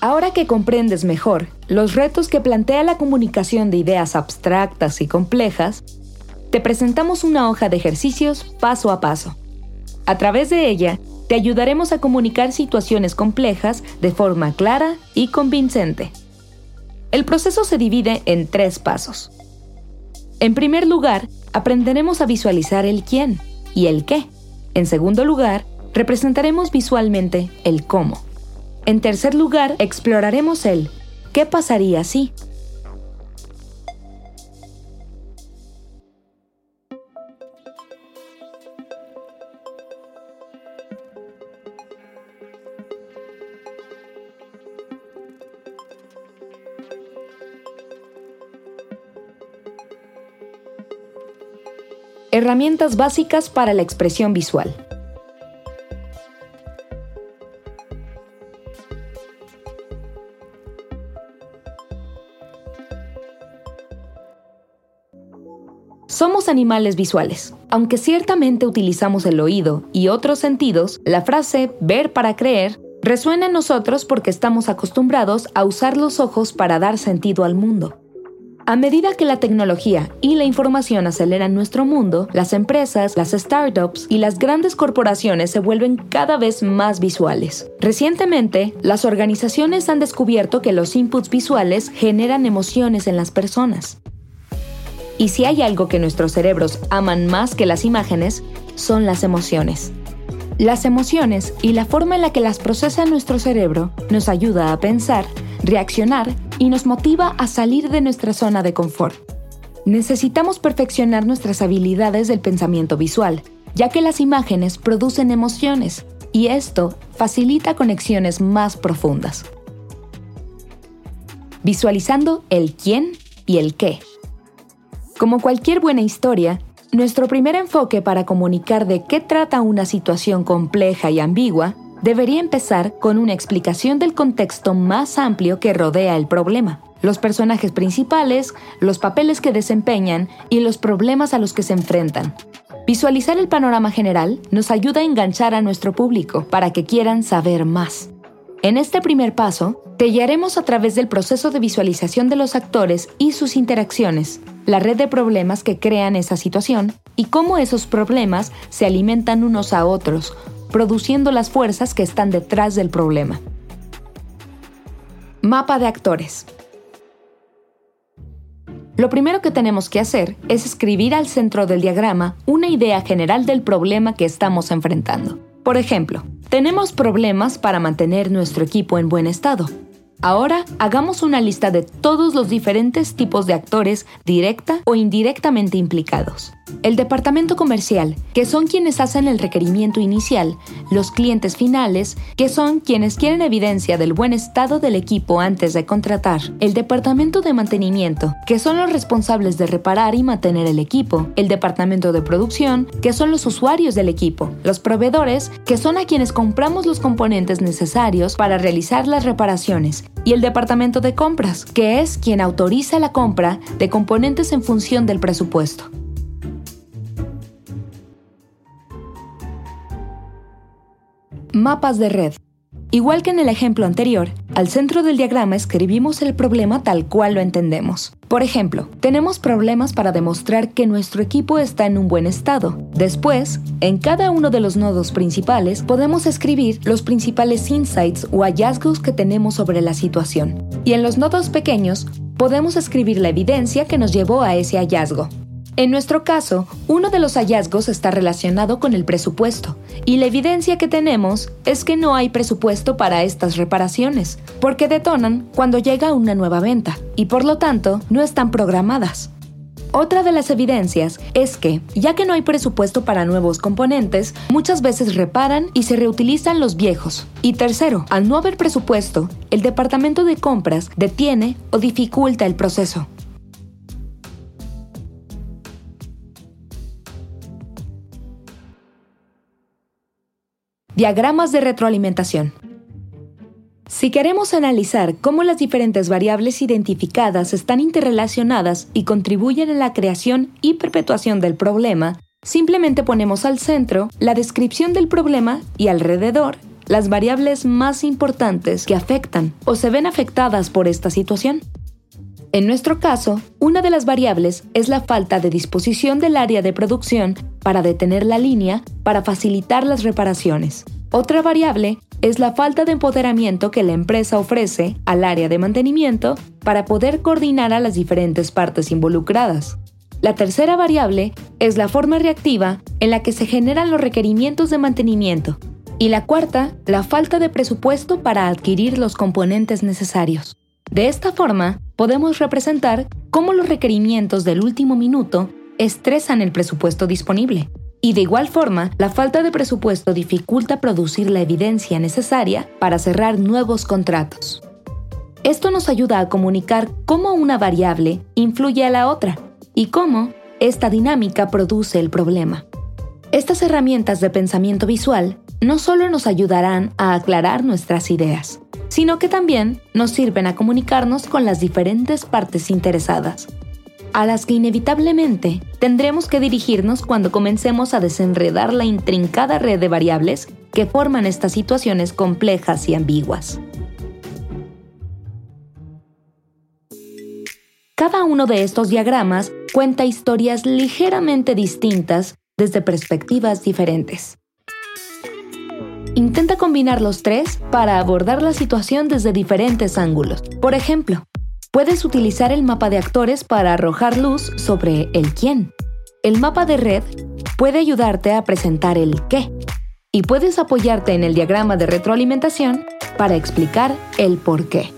Ahora que comprendes mejor los retos que plantea la comunicación de ideas abstractas y complejas, te presentamos una hoja de ejercicios paso a paso. A través de ella, te ayudaremos a comunicar situaciones complejas de forma clara y convincente. El proceso se divide en tres pasos. En primer lugar, aprenderemos a visualizar el quién y el qué. En segundo lugar, representaremos visualmente el cómo. En tercer lugar, exploraremos el ¿qué pasaría si? Herramientas básicas para la expresión visual. Somos animales visuales. Aunque ciertamente utilizamos el oído y otros sentidos, la frase ver para creer resuena en nosotros porque estamos acostumbrados a usar los ojos para dar sentido al mundo. A medida que la tecnología y la información aceleran nuestro mundo, las empresas, las startups y las grandes corporaciones se vuelven cada vez más visuales. Recientemente, las organizaciones han descubierto que los inputs visuales generan emociones en las personas. Y si hay algo que nuestros cerebros aman más que las imágenes, son las emociones. Las emociones y la forma en la que las procesa nuestro cerebro nos ayuda a pensar, reaccionar y nos motiva a salir de nuestra zona de confort. Necesitamos perfeccionar nuestras habilidades del pensamiento visual, ya que las imágenes producen emociones y esto facilita conexiones más profundas. Visualizando el quién y el qué. Como cualquier buena historia, nuestro primer enfoque para comunicar de qué trata una situación compleja y ambigua debería empezar con una explicación del contexto más amplio que rodea el problema, los personajes principales, los papeles que desempeñan y los problemas a los que se enfrentan. Visualizar el panorama general nos ayuda a enganchar a nuestro público para que quieran saber más. En este primer paso, te guiaremos a través del proceso de visualización de los actores y sus interacciones, la red de problemas que crean esa situación y cómo esos problemas se alimentan unos a otros, produciendo las fuerzas que están detrás del problema. Mapa de actores. Lo primero que tenemos que hacer es escribir al centro del diagrama una idea general del problema que estamos enfrentando. Por ejemplo, tenemos problemas para mantener nuestro equipo en buen estado. Ahora hagamos una lista de todos los diferentes tipos de actores directa o indirectamente implicados. El departamento comercial, que son quienes hacen el requerimiento inicial, los clientes finales, que son quienes quieren evidencia del buen estado del equipo antes de contratar, el departamento de mantenimiento, que son los responsables de reparar y mantener el equipo, el departamento de producción, que son los usuarios del equipo, los proveedores, que son a quienes compramos los componentes necesarios para realizar las reparaciones, y el departamento de compras, que es quien autoriza la compra de componentes en función del presupuesto. Mapas de red. Igual que en el ejemplo anterior, al centro del diagrama escribimos el problema tal cual lo entendemos. Por ejemplo, tenemos problemas para demostrar que nuestro equipo está en un buen estado. Después, en cada uno de los nodos principales podemos escribir los principales insights o hallazgos que tenemos sobre la situación. Y en los nodos pequeños podemos escribir la evidencia que nos llevó a ese hallazgo. En nuestro caso, uno de los hallazgos está relacionado con el presupuesto, y la evidencia que tenemos es que no hay presupuesto para estas reparaciones, porque detonan cuando llega una nueva venta, y por lo tanto no están programadas. Otra de las evidencias es que, ya que no hay presupuesto para nuevos componentes, muchas veces reparan y se reutilizan los viejos. Y tercero, al no haber presupuesto, el departamento de compras detiene o dificulta el proceso. Diagramas de retroalimentación. Si queremos analizar cómo las diferentes variables identificadas están interrelacionadas y contribuyen a la creación y perpetuación del problema, simplemente ponemos al centro la descripción del problema y alrededor las variables más importantes que afectan o se ven afectadas por esta situación. En nuestro caso, una de las variables es la falta de disposición del área de producción para detener la línea para facilitar las reparaciones. Otra variable es la falta de empoderamiento que la empresa ofrece al área de mantenimiento para poder coordinar a las diferentes partes involucradas. La tercera variable es la forma reactiva en la que se generan los requerimientos de mantenimiento. Y la cuarta, la falta de presupuesto para adquirir los componentes necesarios. De esta forma, podemos representar cómo los requerimientos del último minuto estresan el presupuesto disponible. Y de igual forma, la falta de presupuesto dificulta producir la evidencia necesaria para cerrar nuevos contratos. Esto nos ayuda a comunicar cómo una variable influye a la otra y cómo esta dinámica produce el problema. Estas herramientas de pensamiento visual no solo nos ayudarán a aclarar nuestras ideas, sino que también nos sirven a comunicarnos con las diferentes partes interesadas, a las que inevitablemente tendremos que dirigirnos cuando comencemos a desenredar la intrincada red de variables que forman estas situaciones complejas y ambiguas. Cada uno de estos diagramas cuenta historias ligeramente distintas desde perspectivas diferentes. Intenta combinar los tres para abordar la situación desde diferentes ángulos. Por ejemplo, puedes utilizar el mapa de actores para arrojar luz sobre el quién. El mapa de red puede ayudarte a presentar el qué. Y puedes apoyarte en el diagrama de retroalimentación para explicar el por qué.